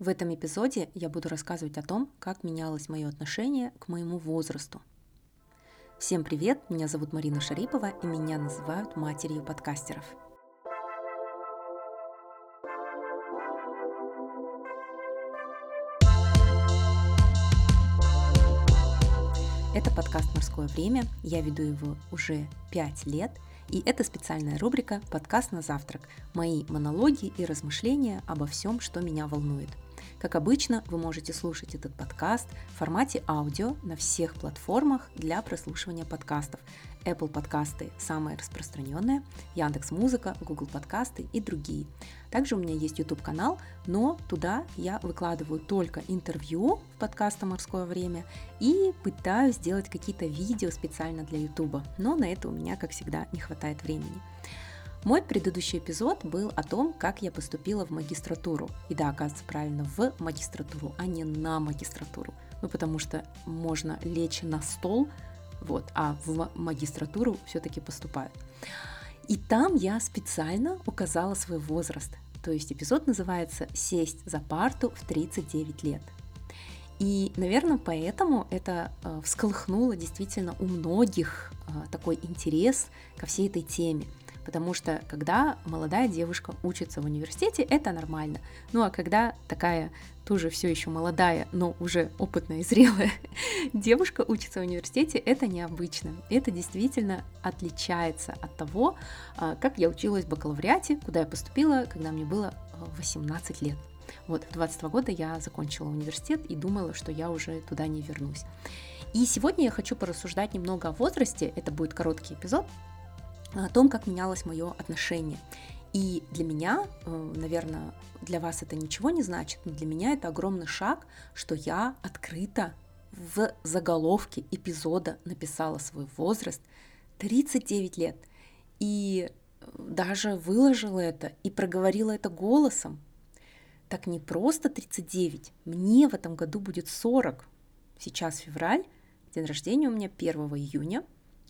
В этом эпизоде я буду рассказывать о том, как менялось мое отношение к моему возрасту. Всем привет, меня зовут Марина Шарипова, и меня называют матерью подкастеров. Это подкаст «Морское время», я веду его уже 5 лет – и это специальная рубрика «Подкаст на завтрак» – мои монологи и размышления обо всем, что меня волнует – как обычно, вы можете слушать этот подкаст в формате аудио на всех платформах для прослушивания подкастов. Apple подкасты – самые распространенные, Яндекс Музыка, Google подкасты и другие. Также у меня есть YouTube канал, но туда я выкладываю только интервью в подкаста «Морское время» и пытаюсь сделать какие-то видео специально для YouTube, но на это у меня, как всегда, не хватает времени. Мой предыдущий эпизод был о том, как я поступила в магистратуру. И да, оказывается, правильно, в магистратуру, а не на магистратуру. Ну, потому что можно лечь на стол, вот, а в магистратуру все-таки поступают. И там я специально указала свой возраст. То есть эпизод называется «Сесть за парту в 39 лет». И, наверное, поэтому это э, всколыхнуло действительно у многих э, такой интерес ко всей этой теме – потому что когда молодая девушка учится в университете, это нормально. Ну а когда такая тоже все еще молодая, но уже опытная и зрелая девушка учится в университете, это необычно. Это действительно отличается от того, а, как я училась в бакалавриате, куда я поступила, когда мне было 18 а, лет. Вот, в 22 года я закончила университет и думала, что я уже туда не вернусь. И сегодня я хочу порассуждать немного о возрасте. Это будет короткий эпизод, о том, как менялось мое отношение. И для меня, э, наверное, для вас это ничего не значит, но для меня это огромный шаг, что я открыто в заголовке эпизода написала свой возраст 39 лет. И э, даже выложила это и проговорила это голосом. Так не просто 39, мне в этом году будет 40. Сейчас февраль, день рождения у меня 1 июня,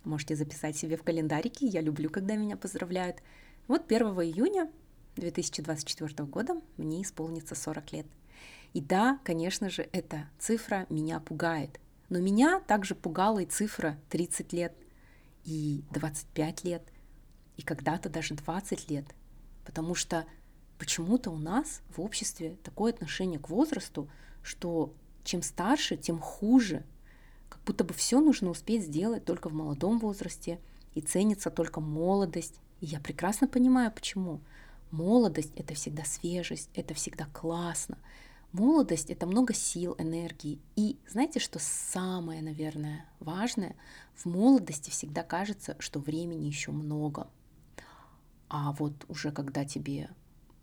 Можете записать себе в календарике, я люблю, когда меня поздравляют. Вот 1 июня 2024 года мне исполнится 40 лет. И да, конечно же, эта цифра меня пугает. Но меня также пугала и цифра 30 лет, и 25 лет, и когда-то даже 20 лет. Потому что почему-то у нас в обществе такое отношение к возрасту, что чем старше, тем хуже как будто бы все нужно успеть сделать только в молодом возрасте, и ценится только молодость. И я прекрасно понимаю, почему. Молодость — это всегда свежесть, это всегда классно. Молодость — это много сил, энергии. И знаете, что самое, наверное, важное? В молодости всегда кажется, что времени еще много. А вот уже когда тебе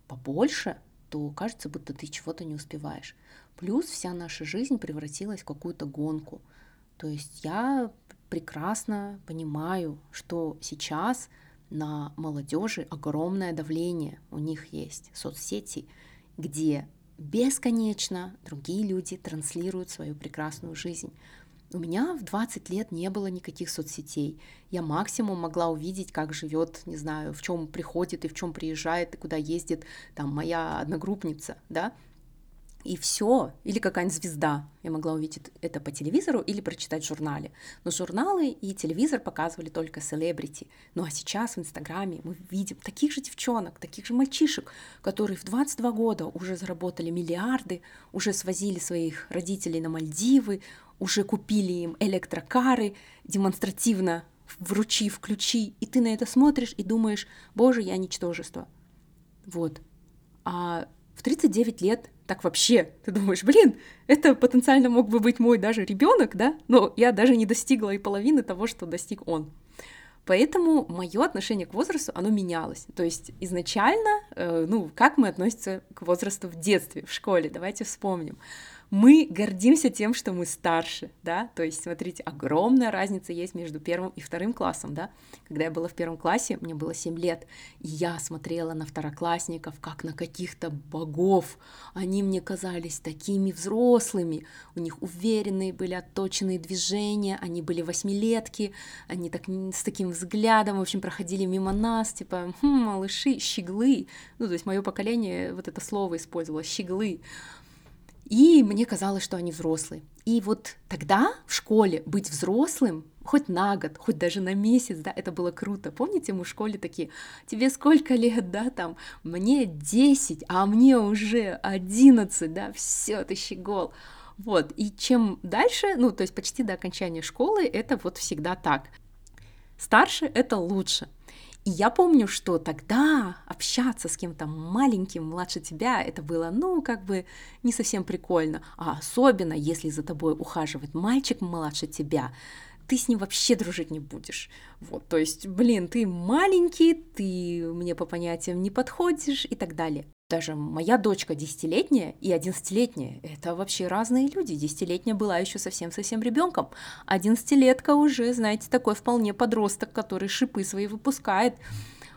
побольше, то кажется, будто ты чего-то не успеваешь. Плюс вся наша жизнь превратилась в какую-то гонку — то есть я прекрасно понимаю, что сейчас на молодежи огромное давление. У них есть соцсети, где бесконечно другие люди транслируют свою прекрасную жизнь. У меня в 20 лет не было никаких соцсетей. Я максимум могла увидеть, как живет, не знаю, в чем приходит и в чем приезжает, и куда ездит там моя одногруппница, да, и все, или какая-нибудь звезда. Я могла увидеть это по телевизору или прочитать в журнале. Но журналы и телевизор показывали только селебрити. Ну а сейчас в Инстаграме мы видим таких же девчонок, таких же мальчишек, которые в 22 года уже заработали миллиарды, уже свозили своих родителей на Мальдивы, уже купили им электрокары, демонстративно вручив ключи, и ты на это смотришь и думаешь, боже, я ничтожество. Вот. А в 39 лет так вообще, ты думаешь, блин, это потенциально мог бы быть мой даже ребенок, да, но я даже не достигла и половины того, что достиг он. Поэтому мое отношение к возрасту, оно менялось. То есть изначально, э, ну, как мы относимся к возрасту в детстве, в школе, давайте вспомним мы гордимся тем, что мы старше, да, то есть, смотрите, огромная разница есть между первым и вторым классом, да, когда я была в первом классе, мне было 7 лет, и я смотрела на второклассников, как на каких-то богов, они мне казались такими взрослыми, у них уверенные были отточенные движения, они были восьмилетки, они так с таким взглядом, в общем, проходили мимо нас, типа, хм, малыши, щеглы, ну, то есть мое поколение вот это слово использовало, щеглы, И мне казалось, что они взрослые. И вот тогда в школе быть взрослым хоть на год, хоть даже на месяц, да, это было круто. Помните, мы в школе такие, тебе сколько лет, да, там, мне 10, а мне уже 11, да, все, ты щегол. Вот, и чем дальше, ну, то есть почти до окончания школы, это вот всегда так. Старше — это лучше. И я помню, что тогда общаться с кем-то маленьким, младше тебя, это было, ну, как бы не совсем прикольно. А особенно, если за тобой ухаживает мальчик младше тебя, ты с ним вообще дружить не будешь. Вот, то есть, блин, ты маленький, ты мне по понятиям не подходишь и так далее. Даже моя дочка десятилетняя и одиннадцатилетняя — это вообще разные люди. Десятилетняя была еще совсем-совсем ребенком. Одиннадцатилетка уже, знаете, такой вполне подросток, который шипы свои выпускает.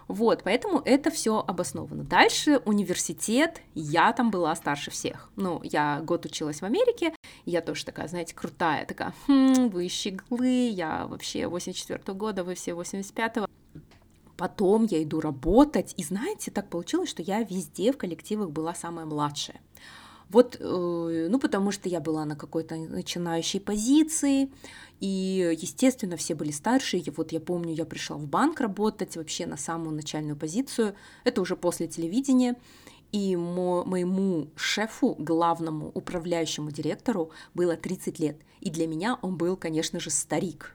Вот, поэтому это все обосновано. Дальше университет, я там была старше всех. Ну, я год училась в Америке, я тоже такая, знаете, крутая, такая, хм, вы щеглы, я вообще 84 -го года, вы все 85-го. Потом я иду работать, и знаете, так получилось, что я везде в коллективах была самая младшая. Вот, э, ну, потому что я была на какой-то начинающей позиции, и, естественно, все были старше. И вот я помню, я пришла в банк работать вообще на самую начальную позицию. Это уже после телевидения. И мо- моему шефу, главному управляющему директору, было 30 лет. И для меня он был, конечно же, старик.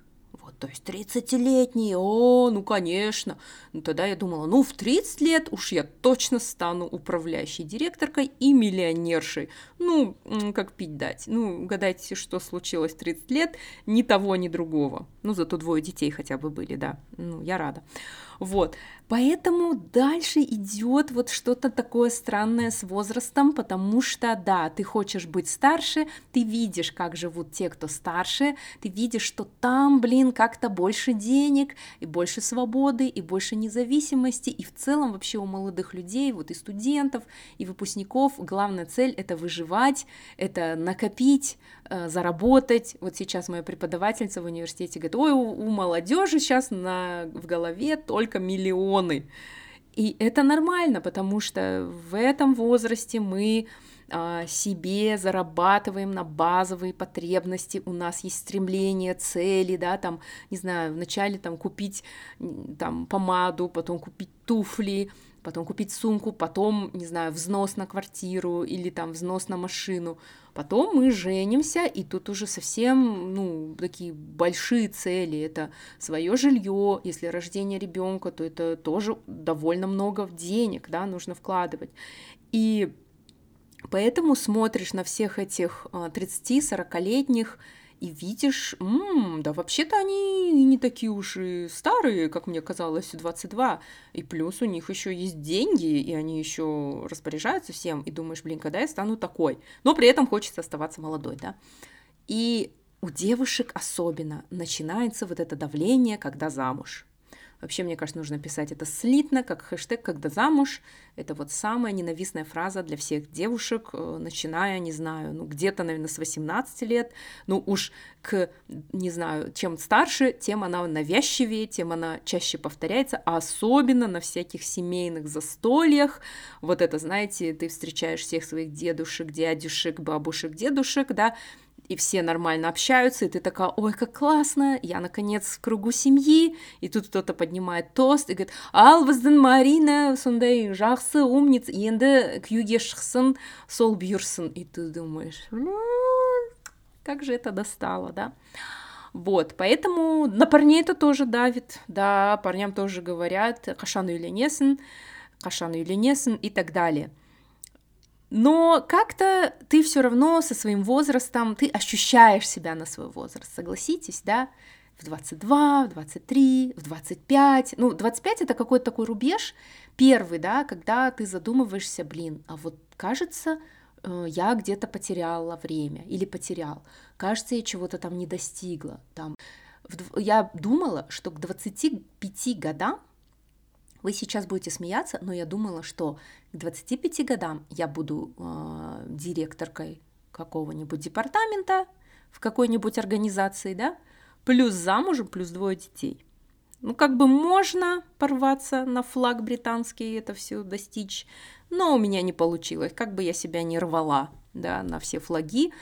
То есть 30-летний, о, ну конечно. Ну, тогда я думала, ну в 30 лет уж я точно стану управляющей директоркой и миллионершей. Ну, как пить дать. Ну, угадайте, что случилось в 30 лет, ни того, ни другого. Ну, зато двое детей хотя бы были, да. Ну, я рада. Вот. Поэтому дальше идет вот что-то такое странное с возрастом, потому что, да, ты хочешь быть старше, ты видишь, как живут те, кто старше, ты видишь, что там, блин, как-то больше денег, и больше свободы, и больше независимости, и в целом вообще у молодых людей, вот и студентов, и выпускников, главная цель — это выживать, это накопить, э, заработать. Вот сейчас моя преподавательница в университете говорит, ой, у, у молодежи сейчас на, в голове только миллион миллионы. И это нормально, потому что в этом возрасте мы себе зарабатываем на базовые потребности, у нас есть стремление, цели, да, там, не знаю, вначале там купить там помаду, потом купить туфли, потом купить сумку, потом, не знаю, взнос на квартиру или там взнос на машину. Потом мы женимся, и тут уже совсем, ну, такие большие цели. Это свое жилье, если рождение ребенка, то это тоже довольно много денег, да, нужно вкладывать. И поэтому смотришь на всех этих 30-40-летних а, и видишь, м-м, да вообще-то они не такие уж и старые, как мне казалось, 22, и плюс у них еще есть деньги, и они еще распоряжаются всем, и думаешь, блин, когда я стану такой? Но при этом хочется оставаться молодой, да? И у девушек особенно начинается вот это давление, когда замуж. Вообще, мне кажется, нужно писать это слитно, как хэштег «когда замуж». Это вот самая ненавистная фраза для всех девушек, э, начиная, не знаю, ну где-то, наверное, с 18 лет. Ну уж к, не знаю, чем старше, тем она навязчивее, тем она чаще повторяется, а особенно на всяких семейных застольях. Вот это, знаете, ты встречаешь всех своих дедушек, дядюшек, бабушек, дедушек, да, и все нормально общаются, и ты такая, ой, как классно, я, наконец, в кругу семьи, и тут кто-то поднимает тост и говорит, ал біздің марина сондай жақсы умница енді күйеуге шықсын сол бұйырсын и ты думаешь как же это достало да вот, поэтому на парней это тоже давит, да, парням тоже говорят, кашан үйленесің, кашан үйленесің и так далее. но как-то ты все равно со своим возрастом, ты ощущаешь себя на свой возраст, согласитесь, да? В 22, в 23, в 25. Ну, 25 это какой-то такой рубеж первый, да, когда ты задумываешься, блин, а вот кажется, э, я где-то потеряла время или потерял. Кажется, я чего-то там не достигла. Там. Я думала, что к 25 годам вы сейчас будете смеяться, но я думала, что к 25 годам я буду э, директоркой какого-нибудь департамента в какой-нибудь организации, да, плюс замужем, плюс двое детей. Ну, как бы можно порваться на флаг британский, это все достичь, но у меня не получилось, как бы я себя не рвала, да, на все флаги.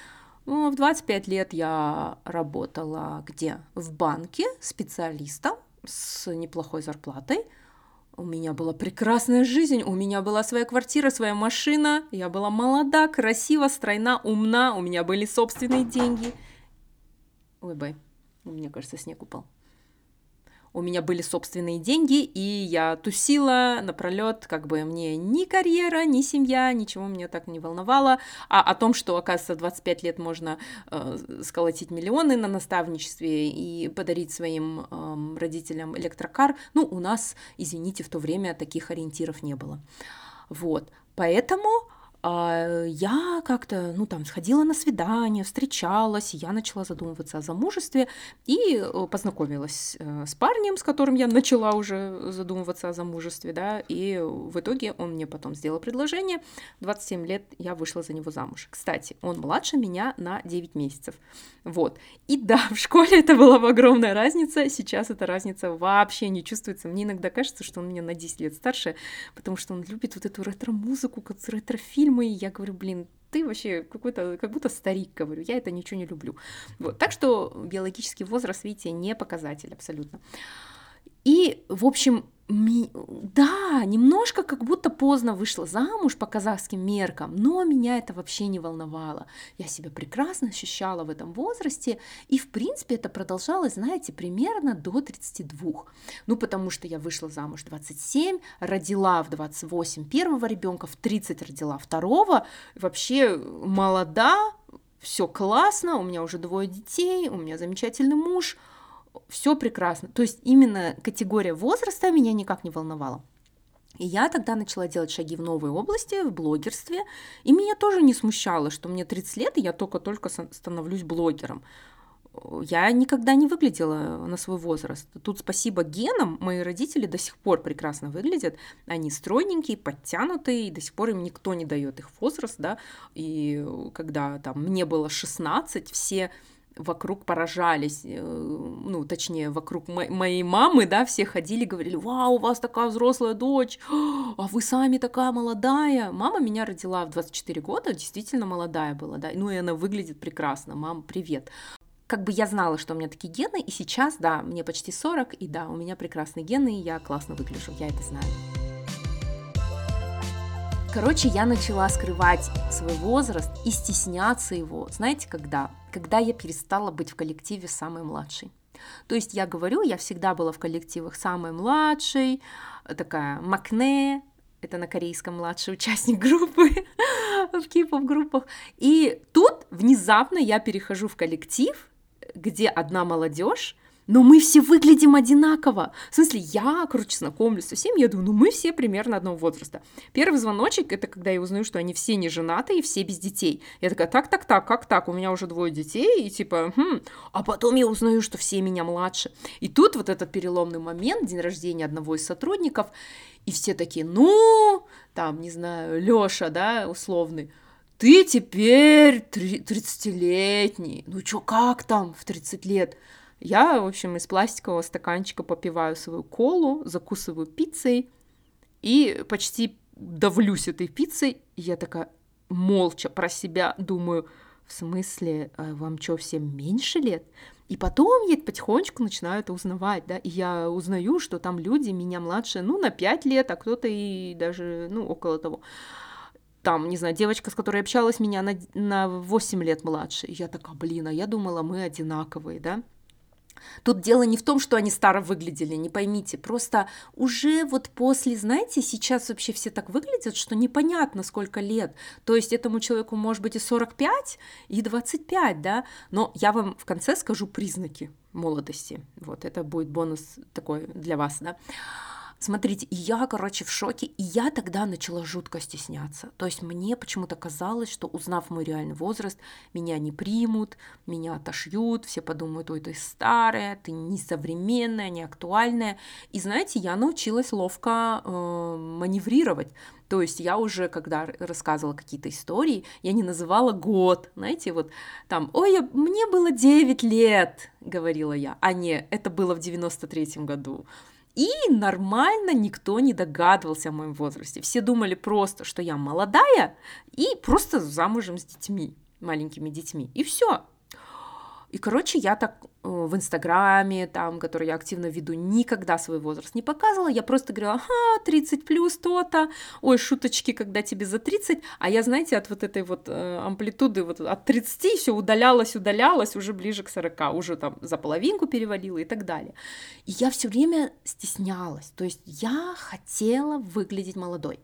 Ну, в 25 лет я работала где? В банке специалистом с неплохой зарплатой. У меня была прекрасная жизнь, у меня была своя квартира, своя машина, я была молода, красива, стройна, умна, у меня были собственные деньги. Ой, бай, мне кажется, снег упал у меня были собственные деньги, и я тусила напролет, как бы мне ни карьера, ни семья, ничего меня так не волновало. А о том, что, оказывается, 25 лет можно э, сколотить миллионы на наставничестве и подарить своим э, родителям электрокар, ну, у нас, извините, в то время таких ориентиров не было. Вот, поэтому а, я как-то, ну, там, сходила на свидание, встречалась, я начала задумываться о замужестве и э, познакомилась э, с парнем, с которым я начала уже задумываться о замужестве, да, и в итоге он мне потом сделал предложение, 27 лет я вышла за него замуж. Кстати, он младше меня на 9 месяцев, вот. И да, в школе это была огромная разница, сейчас эта разница вообще не чувствуется. Мне иногда кажется, что он меня на 10 лет старше, потому что он любит вот эту ретро-музыку, ретро-фильмы, фильмы, я говорю, блин, ты вообще какой-то, как будто старик, говорю, я это ничего не люблю. Вот. Так что биологический возраст, видите, не показатель абсолютно. И, в общем, да, немножко как будто поздно вышла замуж по казахским меркам, но меня это вообще не волновало. Я себя прекрасно ощущала в этом возрасте, и, в принципе, это продолжалось, знаете, примерно до 32. Ну, потому что я вышла замуж в 27, родила в 28 первого ребенка, в 30 родила второго, вообще молода, все классно, у меня уже двое детей, у меня замечательный муж – все прекрасно. То есть именно категория возраста меня никак не волновала. И я тогда начала делать шаги в новой области, в блогерстве, и меня тоже не смущало, что мне 30 лет, и я только-только становлюсь блогером. Я никогда не выглядела на свой возраст. Тут спасибо генам, мои родители до сих пор прекрасно выглядят. Они стройненькие, подтянутые, и до сих пор им никто не дает их возраст, да. И когда там мне было 16, все вокруг поражались, э, ну, точнее, вокруг мо- моей мамы, да, все ходили, говорили, вау, у вас такая взрослая дочь, а вы сами такая молодая. Мама меня родила в 24 года, действительно молодая была, да, ну и она выглядит прекрасно, мам, привет. Как бы я знала, что у меня такие гены, и сейчас, да, мне почти 40, и да, у меня прекрасные гены, и я классно выгляжу, я это знаю. Короче, я начала скрывать свой возраст и стесняться его. Знаете, когда? Когда я перестала быть в коллективе самой младшей. То есть я говорю, я всегда была в коллективах самой младшей, такая макне, это на корейском младший участник группы в кей-поп группах. И тут внезапно я перехожу в коллектив, где одна молодежь, но мы все выглядим одинаково. В смысле, я, короче, знакомлюсь со всеми, я думаю, ну мы все примерно одного возраста. Первый звоночек, это когда я узнаю, что они все не женаты и все без детей. Я такая, так, так, так, как так, у меня уже двое детей, и типа, хм. А потом я узнаю, что все меня младше. И тут вот этот переломный момент, день рождения одного из сотрудников, и все такие, ну, там, не знаю, Лёша, да, условный, ты теперь 30-летний, ну чё, как там в 30 лет? Я, в общем, из пластикового стаканчика попиваю свою колу, закусываю пиццей и почти давлюсь этой пиццей. И я такая молча про себя думаю, в смысле, а вам что, всем меньше лет? И потом я потихонечку начинаю это узнавать, да, и я узнаю, что там люди меня младше, ну, на 5 лет, а кто-то и даже, ну, около того. Там, не знаю, девочка, с которой общалась, меня на, на 8 лет младше. И я такая, блин, а я думала, мы одинаковые, да. Тут дело не в том, что они старо выглядели, не поймите, просто уже вот после, знаете, сейчас вообще все так выглядят, что непонятно, сколько лет. То есть этому человеку может быть и 45, и 25, да, но я вам в конце скажу признаки молодости. Вот это будет бонус такой для вас, да. Смотрите, и я, короче, в шоке, и я тогда начала жутко стесняться. То есть мне почему-то казалось, что узнав мой реальный возраст, меня не примут, меня отошьют, все подумают, ой, ты старая, ты несовременная, не актуальная. И знаете, я научилась ловко э, маневрировать. То есть я уже, когда рассказывала какие-то истории, я не называла год, знаете, вот там, ой, я, мне было 9 лет, говорила я, а не, это было в 93-м году И нормально никто не догадывался о моем возрасте. Все думали просто, что я молодая и просто замужем с детьми, маленькими детьми. И все. И, короче, я так в Инстаграме, там, который я активно веду, никогда свой возраст не показывала. Я просто говорила, ага, 30 плюс то-то, ой, шуточки, когда тебе за 30. А я, знаете, от вот этой вот э, амплитуды, вот от 30 все удалялось, удалялось, уже ближе к 40, уже там за половинку перевалила и так далее. И я все время стеснялась, то есть я хотела выглядеть молодой.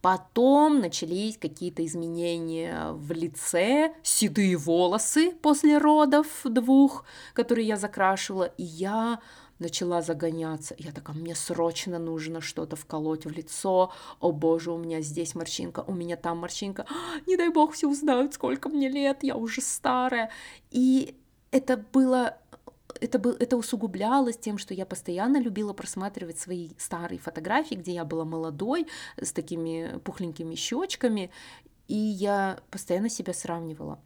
Потом начались какие-то изменения в лице, седые волосы после родов, двух, которые я закрашивала, и я начала загоняться. Я такая, мне срочно нужно что-то вколоть в лицо. О боже, у меня здесь морщинка, у меня там морщинка. Не дай бог все узнают, сколько мне лет, я уже старая. И это было это, был, это усугублялось тем, что я постоянно любила просматривать свои старые фотографии, где я была молодой, с такими пухленькими щечками, и я постоянно себя сравнивала.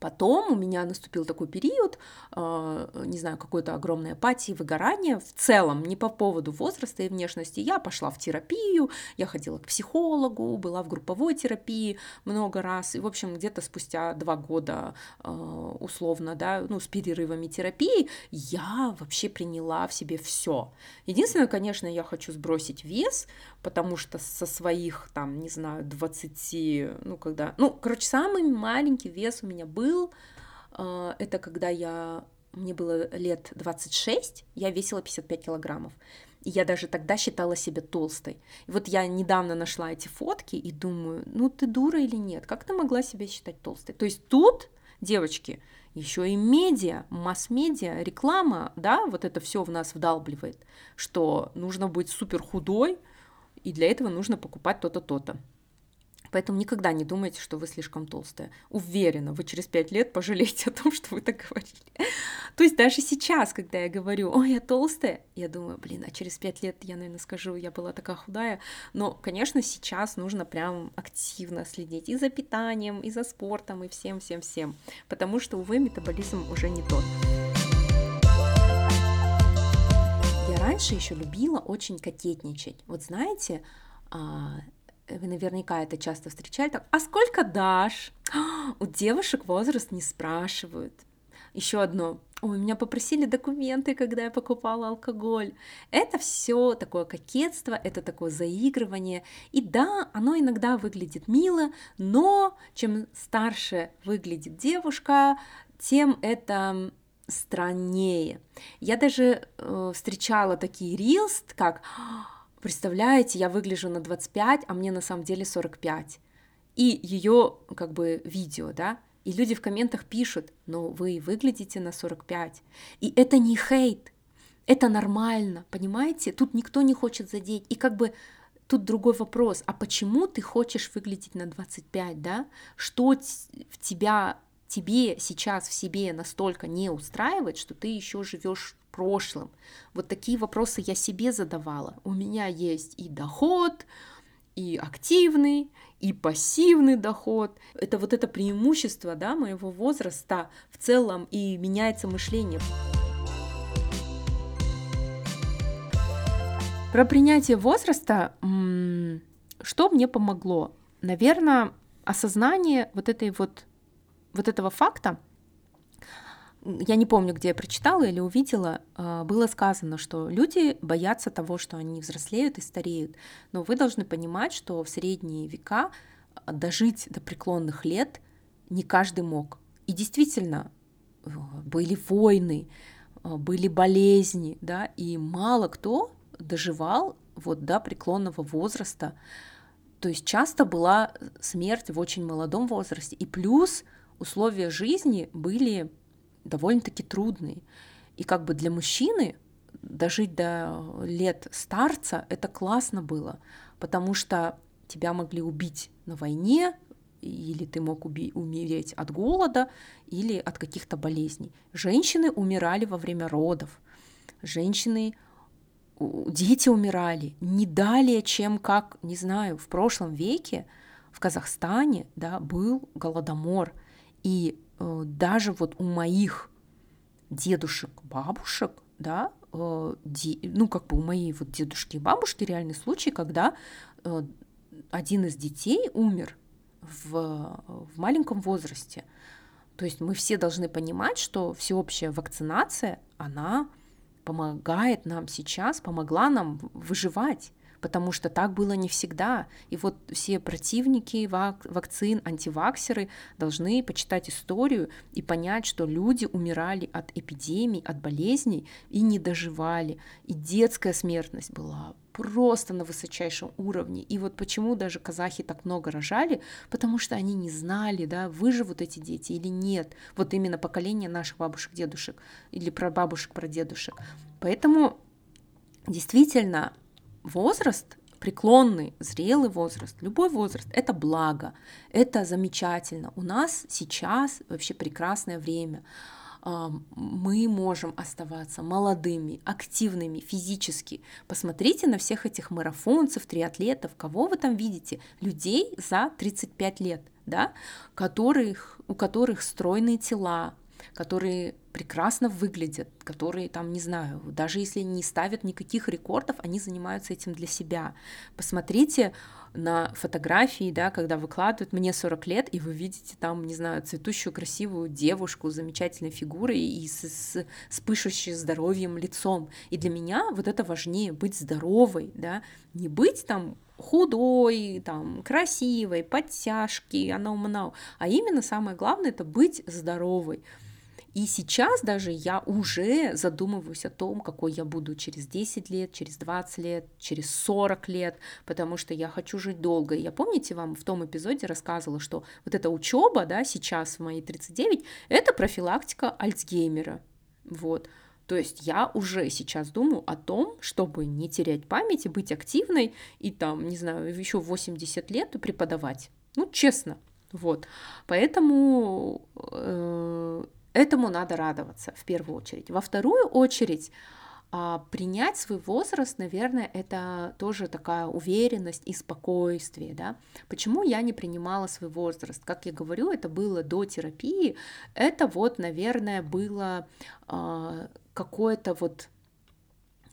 Потом у меня наступил такой период, э, не знаю, какой-то огромной апатии, выгорания в целом, не по поводу возраста и внешности. Я пошла в терапию, я ходила к психологу, была в групповой терапии много раз. И, в общем, где-то спустя два года, э, условно, да, ну, с перерывами терапии, я вообще приняла в себе все. Единственное, конечно, я хочу сбросить вес, потому что со своих, там, не знаю, 20, ну, когда... Ну, короче, самый маленький вес у меня был был, а, это когда я, мне было лет 26, я весила 55 килограммов. И я даже тогда считала себя толстой. И вот я недавно нашла эти фотки и думаю, ну ты дура или нет? Как ты могла себя считать толстой? То есть тут, девочки, еще и медиа, масс-медиа, реклама, да, вот это все в нас вдалбливает, что нужно быть супер худой, и для этого нужно покупать то-то, то-то. Поэтому никогда не думайте, что вы слишком толстая. Уверена, вы через пять лет пожалеете о том, что вы так говорили. То есть даже сейчас, когда я говорю, ой, я толстая, я думаю, блин, а через пять лет я, наверное, скажу, я была такая худая. Но, конечно, сейчас нужно прям активно следить и за питанием, и за спортом, и всем-всем-всем. Потому что, увы, метаболизм уже не тот. Я раньше еще любила очень кокетничать. Вот знаете, а, вы наверняка это часто встречали, так, а сколько дашь? У девушек возраст не спрашивают. Еще одно. Ой, меня попросили документы, когда я покупала алкоголь. Это все такое кокетство, это такое заигрывание. И да, оно иногда выглядит мило, но чем старше выглядит девушка, тем это страннее. Я даже э, встречала такие рилс, как представляете, я выгляжу на 25, а мне на самом деле 45. И ее как бы видео, да, и люди в комментах пишут, но вы выглядите на 45. И это не хейт, это нормально, понимаете? Тут никто не хочет задеть. И как бы тут другой вопрос, а почему ты хочешь выглядеть на 25, да? Что в тебя, тебе сейчас в себе настолько не устраивает, что ты еще живешь прошлым. Вот такие вопросы я себе задавала. У меня есть и доход, и активный, и пассивный доход. Это вот это преимущество да, моего возраста в целом, и меняется мышление. Про принятие возраста, что мне помогло? Наверное, осознание вот этой вот вот этого факта, я не помню, где я прочитала или увидела, а, было сказано, что люди боятся того, что они взрослеют и стареют. Но вы должны понимать, что в средние века а, дожить до преклонных лет не каждый мог. И действительно, э, были войны, а, были болезни, да, и мало кто доживал вот до преклонного возраста. То есть часто была смерть в очень молодом возрасте. И плюс условия жизни были довольно-таки трудный. И как бы для мужчины дожить до лет старца это классно было, потому что тебя могли убить на войне, или ты мог уби- умереть от голода, или от каких-то болезней. Женщины умирали во время родов, женщины, дети умирали не далее, чем как, не знаю, в прошлом веке в Казахстане да, был голодомор. И даже вот у моих дедушек, бабушек, да, э, ну, как бы у моей вот дедушки и бабушки реальный случай, когда э, один из детей умер в, в маленьком возрасте. То есть мы все должны понимать, что всеобщая вакцинация, она помогает нам сейчас, помогла нам выживать потому что так было не всегда. И вот все противники вак- вакцин, антиваксеры должны почитать историю и понять, что люди умирали от эпидемий, от болезней и не доживали. И детская смертность была просто на высочайшем уровне. И вот почему даже казахи так много рожали, потому что они не знали, да, выживут эти дети или нет. Вот именно поколение наших бабушек, дедушек или про бабушек, про дедушек. Поэтому действительно возраст, преклонный, зрелый возраст, любой возраст, это благо, это замечательно. У нас сейчас вообще прекрасное время. А, мы можем оставаться молодыми, активными физически. Посмотрите на всех этих марафонцев, триатлетов, кого вы там видите, людей за 35 лет, да, которых, у которых стройные тела, которые прекрасно выглядят, которые там, не знаю, даже если не ставят никаких рекордов, они занимаются этим для себя. Посмотрите на фотографии, да, когда выкладывают мне 40 лет, и вы видите там, не знаю, цветущую красивую девушку с замечательной фигурой и с, с, с пышущей здоровьем лицом. И для меня вот это важнее, быть здоровой, да, не быть там худой, там, красивой, подтяжки, она умна, а именно самое главное это быть здоровой. И сейчас даже я уже задумываюсь о том, какой я буду через 10 лет, через 20 лет, через 40 лет, потому что я хочу жить долго. И я, помните, вам в том эпизоде рассказывала, что вот эта учеба, да, сейчас в мои 39, это профилактика Альцгеймера. Вот. То есть я уже сейчас думаю о том, чтобы не терять память и быть активной, и там, не знаю, еще 80 лет преподавать. Ну, честно. Вот. Поэтому э, Этому надо радоваться в первую очередь. Во вторую очередь, а, принять свой возраст, наверное, это тоже такая уверенность и спокойствие, да. Почему я не принимала свой возраст? Как я говорю, это было до терапии, это вот, наверное, было э, какое-то вот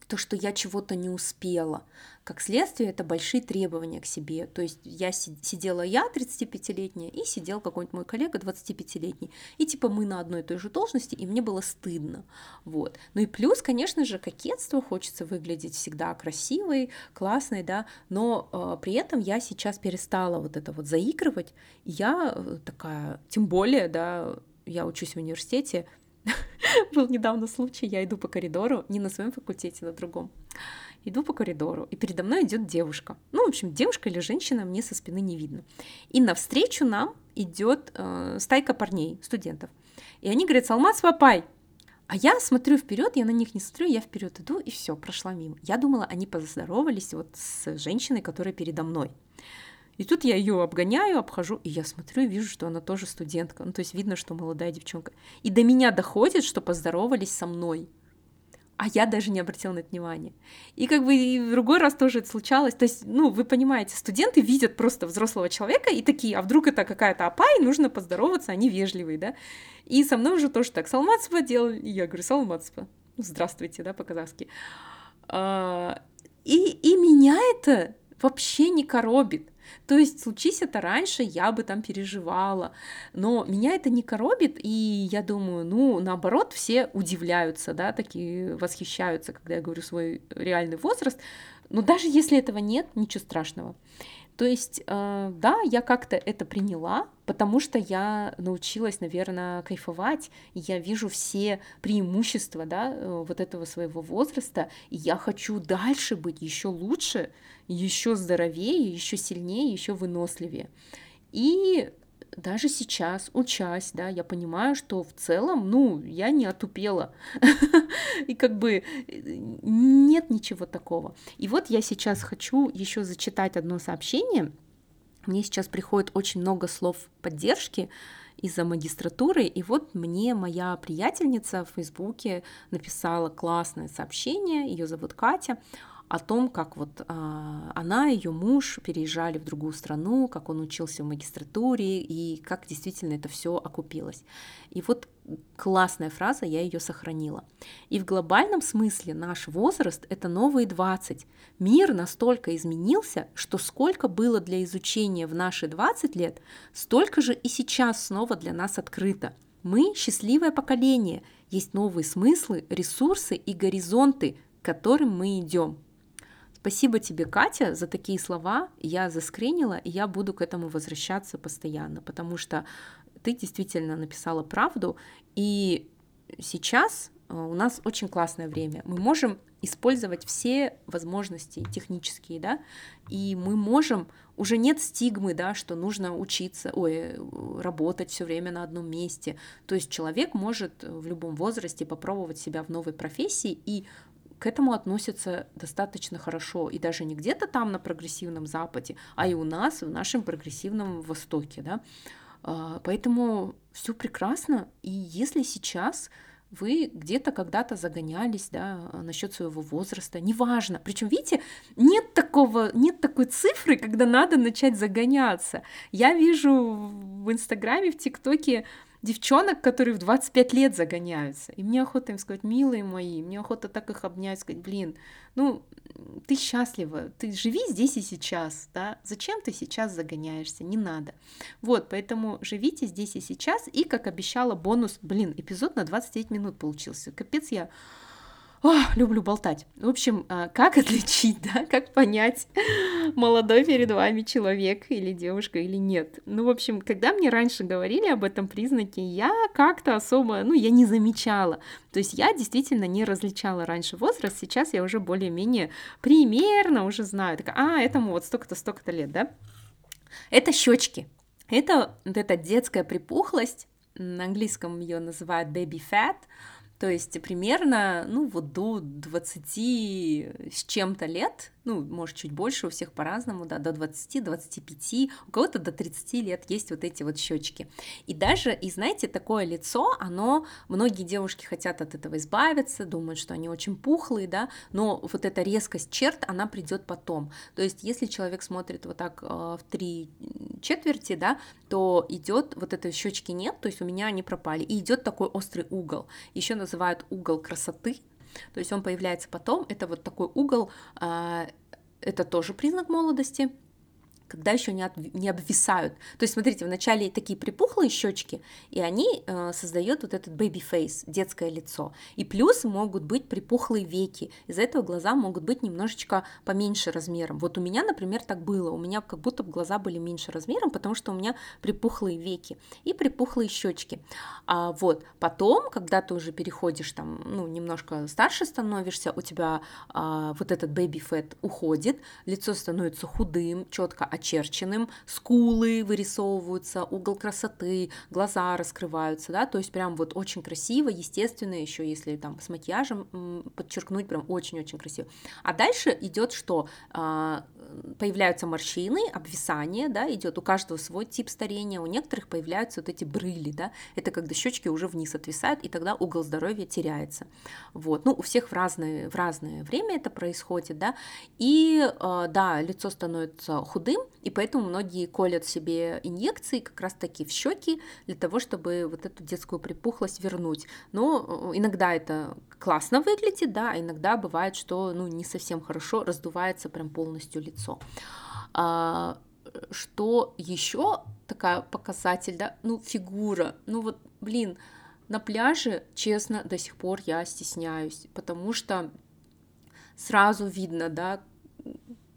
то, что я чего-то не успела. Как следствие, это большие требования к себе. То есть я сидела я, 35-летняя, и сидел какой-нибудь мой коллега, 25-летний. И типа мы на одной и той же должности, и мне было стыдно. Вот. Ну и плюс, конечно же, кокетство, хочется выглядеть всегда красивой, классной, да, но э, при этом я сейчас перестала вот это вот заигрывать. Я э, такая, тем более, да, я учусь в университете, Был недавно случай, я иду по коридору, не на своем факультете, на другом. Иду по коридору, и передо мной идет девушка. Ну, в общем, девушка или женщина, мне со спины не видно. И навстречу нам идет э, стайка парней, студентов. И они говорят, Салмат Свапай. А я смотрю вперед, я на них не смотрю, я вперед иду, и все, прошла мимо. Я думала, они поздоровались вот с женщиной, которая передо мной. И тут я ее обгоняю, обхожу, и я смотрю и вижу, что она тоже студентка. Ну, то есть видно, что молодая девчонка. И до меня доходит, что поздоровались со мной. А я даже не обратила на это внимания. И как бы и в другой раз тоже это случалось. То есть, ну, вы понимаете, студенты видят просто взрослого человека и такие, а вдруг это какая-то апай, нужно поздороваться, они вежливые, да. И со мной уже тоже так, салматсва делали. И я говорю, салматсва. Здравствуйте, да, по-казахски. А, и, и меня это вообще не коробит. То есть, случись это раньше, я бы там переживала. Но меня это не коробит, и я думаю, ну, наоборот, все удивляются, да, такие восхищаются, когда я говорю свой реальный возраст. Но даже если этого нет, ничего страшного. То есть, э, да, я как-то это приняла, потому что я научилась, наверное, кайфовать, и я вижу все преимущества, да, э, вот этого своего возраста, и я хочу дальше быть еще лучше, еще здоровее, еще сильнее, еще выносливее. И даже сейчас, учась, да, я понимаю, что в целом, ну, я не отупела. И как бы э, нет ничего такого. И вот я сейчас хочу еще зачитать одно сообщение. Мне сейчас приходит очень много слов поддержки из-за магистратуры, и вот мне моя приятельница в Фейсбуке написала классное сообщение, ее зовут Катя, о том, как вот а, она и ее муж переезжали в другую страну, как он учился в магистратуре и как действительно это все окупилось. И вот классная фраза, я ее сохранила. И в глобальном смысле наш возраст — это новые 20. Мир настолько изменился, что сколько было для изучения в наши 20 лет, столько же и сейчас снова для нас открыто. Мы — счастливое поколение, есть новые смыслы, ресурсы и горизонты, к которым мы идем. Спасибо тебе, Катя, за такие слова. Я заскринила, и я буду к этому возвращаться постоянно, потому что ты действительно написала правду, и сейчас э, у нас очень классное время. Мы можем использовать все возможности технические, да, и мы можем, уже нет стигмы, да, что нужно учиться, ой, работать все время на одном месте. То есть человек может в любом возрасте попробовать себя в новой профессии и к этому относятся достаточно хорошо. И даже не где-то там на прогрессивном Западе, а и у нас, в нашем прогрессивном Востоке. Да? А, поэтому все прекрасно. И если сейчас вы где-то когда-то загонялись, да, насчет своего возраста, неважно. Причем, видите, нет такого, нет такой цифры, когда надо начать загоняться. Я вижу в Инстаграме, в ТикТоке девчонок, которые в 25 лет загоняются. И мне охота им сказать, милые мои, мне охота так их обнять, сказать, блин, ну, ты счастлива, ты живи здесь и сейчас, да, зачем ты сейчас загоняешься, не надо. Вот, поэтому живите здесь и сейчас, и, как обещала, бонус, блин, эпизод на 29 минут получился, капец, я о, люблю болтать. В общем, а, как отличить, да, как понять, молодой перед вами человек или девушка или нет. Ну, в общем, когда мне раньше говорили об этом признаке, я как-то особо, ну, я не замечала. То есть я действительно не различала раньше возраст, сейчас я уже более-менее примерно уже знаю. Так, а, этому вот столько-то, столько-то лет, да? Это щечки. Это вот эта детская припухлость, на английском ее называют baby fat, то есть примерно, ну, вот до 20 с чем-то лет ну, может, чуть больше, у всех по-разному, да, до 20-25, у кого-то до 30 лет есть вот эти вот щечки. И даже, и знаете, такое лицо, оно, многие девушки хотят от этого избавиться, думают, что они очень пухлые, да, но вот эта резкость черт, она придет потом. То есть, если человек смотрит вот так э, в три четверти, да, то идет вот этой щечки нет, то есть у меня они пропали, и идет такой острый угол. Еще называют угол красоты, то есть он появляется потом, это вот такой угол, а, это тоже признак молодости, когда еще не, от, не обвисают. То есть, смотрите, вначале такие припухлые щечки, и они э, создают вот этот baby face, детское лицо. И плюс могут быть припухлые веки. Из-за этого глаза могут быть немножечко поменьше размером. Вот у меня, например, так было. У меня как будто глаза были меньше размером, потому что у меня припухлые веки и припухлые щечки. А вот потом, когда ты уже переходишь там, ну, немножко старше становишься, у тебя а, вот этот baby fat уходит, лицо становится худым, четко очерченным, скулы вырисовываются, угол красоты, глаза раскрываются, да, то есть прям вот очень красиво, естественно, еще если там с макияжем подчеркнуть, прям очень-очень красиво. А дальше идет что? А, появляются морщины, обвисание, да, идет у каждого свой тип старения, у некоторых появляются вот эти брыли, да, это когда щечки уже вниз отвисают, и тогда угол здоровья теряется. Вот, ну, у всех в разное, в разное время это происходит, да, и, а, да, лицо становится худым, и поэтому многие колят себе инъекции как раз-таки в щеки для того, чтобы вот эту детскую припухлость вернуть. Но э, иногда это классно выглядит, да, а иногда бывает, что ну, не совсем хорошо раздувается прям полностью лицо. А, что еще такая показатель, да, ну, фигура, ну вот, блин, на пляже, честно, до сих пор я стесняюсь, потому что сразу видно, да,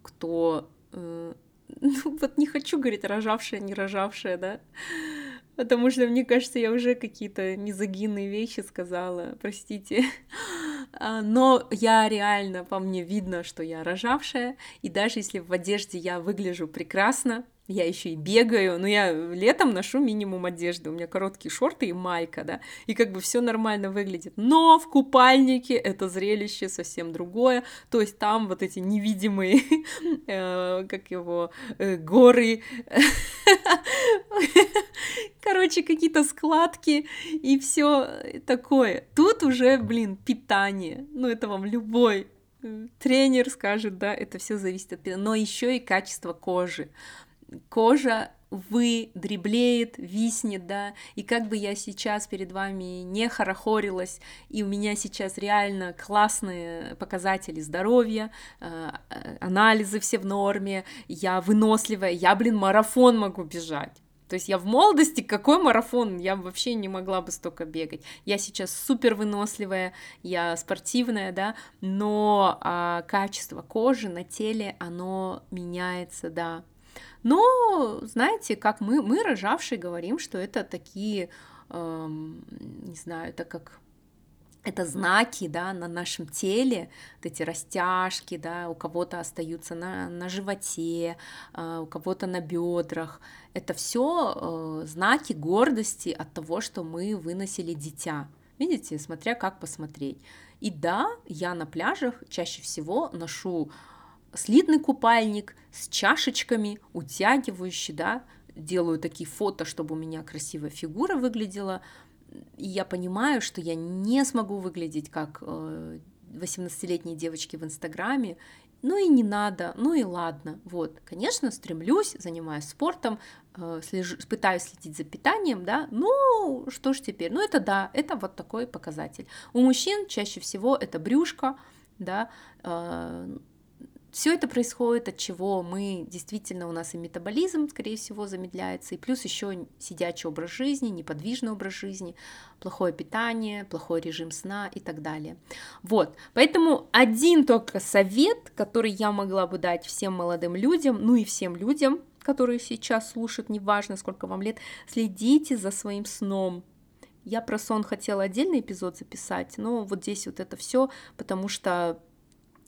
кто э, ну вот не хочу говорить рожавшая, не рожавшая, да, потому что мне кажется, я уже какие-то мизогинные вещи сказала, простите. А, но я реально, по мне видно, что я рожавшая, и даже если в одежде я выгляжу прекрасно, я еще и бегаю, но я летом ношу минимум одежды, у меня короткие шорты и майка, да, и как бы все нормально выглядит. Но в купальнике это зрелище совсем другое, то есть там вот эти невидимые, э, как его, э, горы, короче, какие-то складки и все такое. Тут уже, блин, питание, ну это вам любой тренер скажет, да, это все зависит от... Но еще и качество кожи. Кожа вы дреблеет, виснет, да, и как бы я сейчас перед вами не хорохорилась, и у меня сейчас реально классные показатели здоровья, э, анализы все в норме, я выносливая, я, блин, марафон могу бежать. То есть я в молодости, какой марафон? Я вообще не могла бы столько бегать. Я сейчас супер выносливая, я спортивная, да, но а, качество кожи на теле, оно меняется, да, но, знаете, как мы, мы рожавшие говорим, что это такие, эм, не знаю, это как это знаки, да, на нашем теле, вот эти растяжки, да, у кого-то остаются на, на животе, э, у кого-то на бедрах. Это все э, знаки гордости от того, что мы выносили дитя. Видите, смотря как посмотреть. И да, я на пляжах чаще всего ношу слитный купальник с чашечками, утягивающий, да, делаю такие фото, чтобы у меня красивая фигура выглядела, и я понимаю, что я не смогу выглядеть как 18-летние э, девочки в Инстаграме, ну и не надо, ну и ладно. Вот, конечно, стремлюсь, занимаюсь спортом, э, слежу, пытаюсь следить за питанием, да, ну что ж теперь, ну это да, это вот такой показатель. У мужчин чаще всего это брюшко, да, э, все это происходит от чего мы действительно у нас и метаболизм, скорее всего, замедляется, и плюс еще сидячий образ жизни, неподвижный образ жизни, плохое питание, плохой режим сна и так далее. Вот, поэтому один только совет, который я могла бы дать всем молодым людям, ну и всем людям, которые сейчас слушают, неважно сколько вам лет, следите за своим сном, я про сон хотела отдельный эпизод записать, но вот здесь вот это все, потому что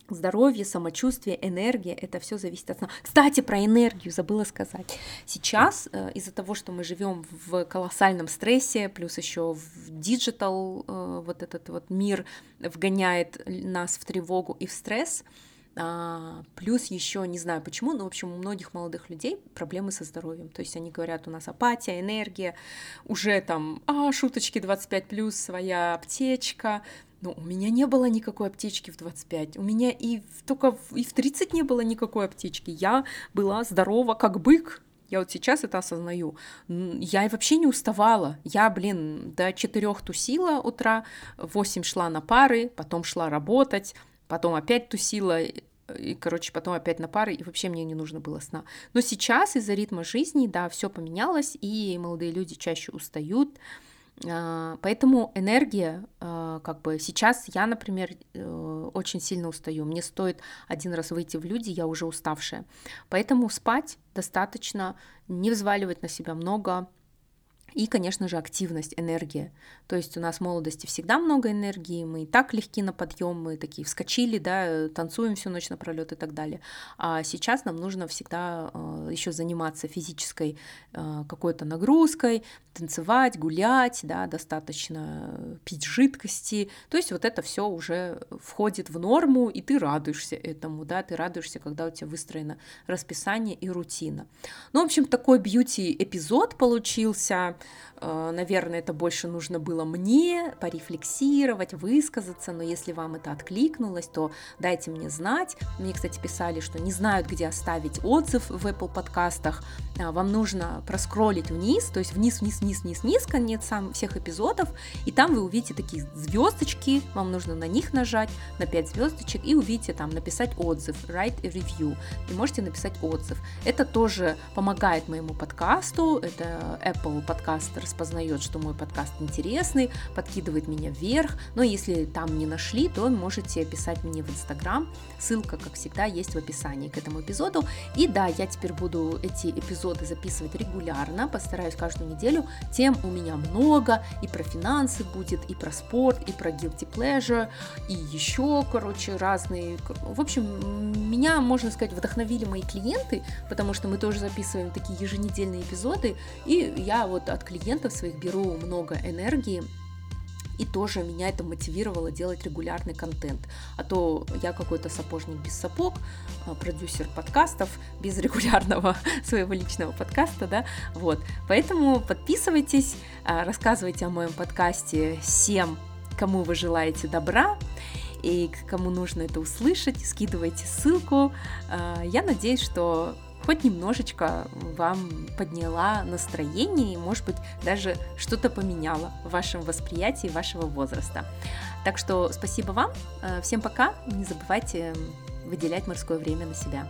здоровье, самочувствие, энергия, это все зависит от сна. Кстати, про энергию забыла сказать. Сейчас э, из-за того, что мы живем в колоссальном стрессе, плюс еще в digital э, вот этот вот мир вгоняет нас в тревогу и в стресс, а, плюс еще, не знаю почему, но, в общем, у многих молодых людей проблемы со здоровьем. То есть они говорят, у нас апатия, энергия, уже там, а, шуточки 25 плюс, своя аптечка, но у меня не было никакой аптечки в 25. У меня и в, только в, и в 30 не было никакой аптечки. Я была здорова как бык. Я вот сейчас это осознаю. Я вообще не уставала. Я, блин, до 4 тусила утра, 8 шла на пары, потом шла работать, потом опять тусила, и, короче, потом опять на пары, и вообще мне не нужно было сна. Но сейчас из-за ритма жизни, да, все поменялось, и молодые люди чаще устают, поэтому энергия, а, как бы сейчас я, например, э, очень сильно устаю. Мне стоит один раз выйти в люди, я уже уставшая. Поэтому спать достаточно, не взваливать на себя много, и, конечно же, активность, энергия. То есть у нас в молодости всегда много энергии, мы и так легки на подъем, мы такие вскочили, да, танцуем всю ночь напролет и так далее. А сейчас нам нужно всегда э, еще заниматься физической э, какой-то нагрузкой, танцевать, гулять, да, достаточно пить жидкости. То есть вот это все уже входит в норму, и ты радуешься этому, да, ты радуешься, когда у тебя выстроено расписание и рутина. Ну, в общем, такой бьюти-эпизод получился. Э, наверное, это больше нужно было мне порефлексировать, высказаться, но если вам это откликнулось, то дайте мне знать. Мне, кстати, писали, что не знают, где оставить отзыв в Apple подкастах. А, вам нужно проскролить вниз, то есть вниз, вниз, вниз, вниз, вниз, конец сам всех эпизодов, и там вы увидите такие звездочки, вам нужно на них нажать, на 5 звездочек, и увидите там написать отзыв, write a review, и можете написать отзыв. Это тоже помогает моему подкасту, это Apple подкаст распознает, что мой подкаст интересный, подкидывает меня вверх, но если там не нашли, то можете писать мне в Инстаграм, ссылка, как всегда, есть в описании к этому эпизоду, и да, я теперь буду эти эпизоды записывать регулярно, постараюсь каждую неделю, тем у меня много, и про финансы будет, и про спорт, и про guilty pleasure, и еще, короче, разные, в общем, меня, можно сказать, вдохновили мои клиенты, потому что мы тоже записываем такие еженедельные эпизоды, и я вот от клиентов клиентов своих беру много энергии, и тоже меня это мотивировало делать регулярный контент. А то я какой-то сапожник без сапог, а, продюсер подкастов без регулярного своего личного подкаста, да, вот. Поэтому подписывайтесь, а, рассказывайте о моем подкасте всем, кому вы желаете добра. и кому нужно это услышать, скидывайте ссылку. Я надеюсь, что хоть немножечко вам подняла настроение и, может быть, даже что-то поменяла в вашем восприятии вашего возраста. Так что спасибо вам, всем пока, не забывайте выделять морское время на себя.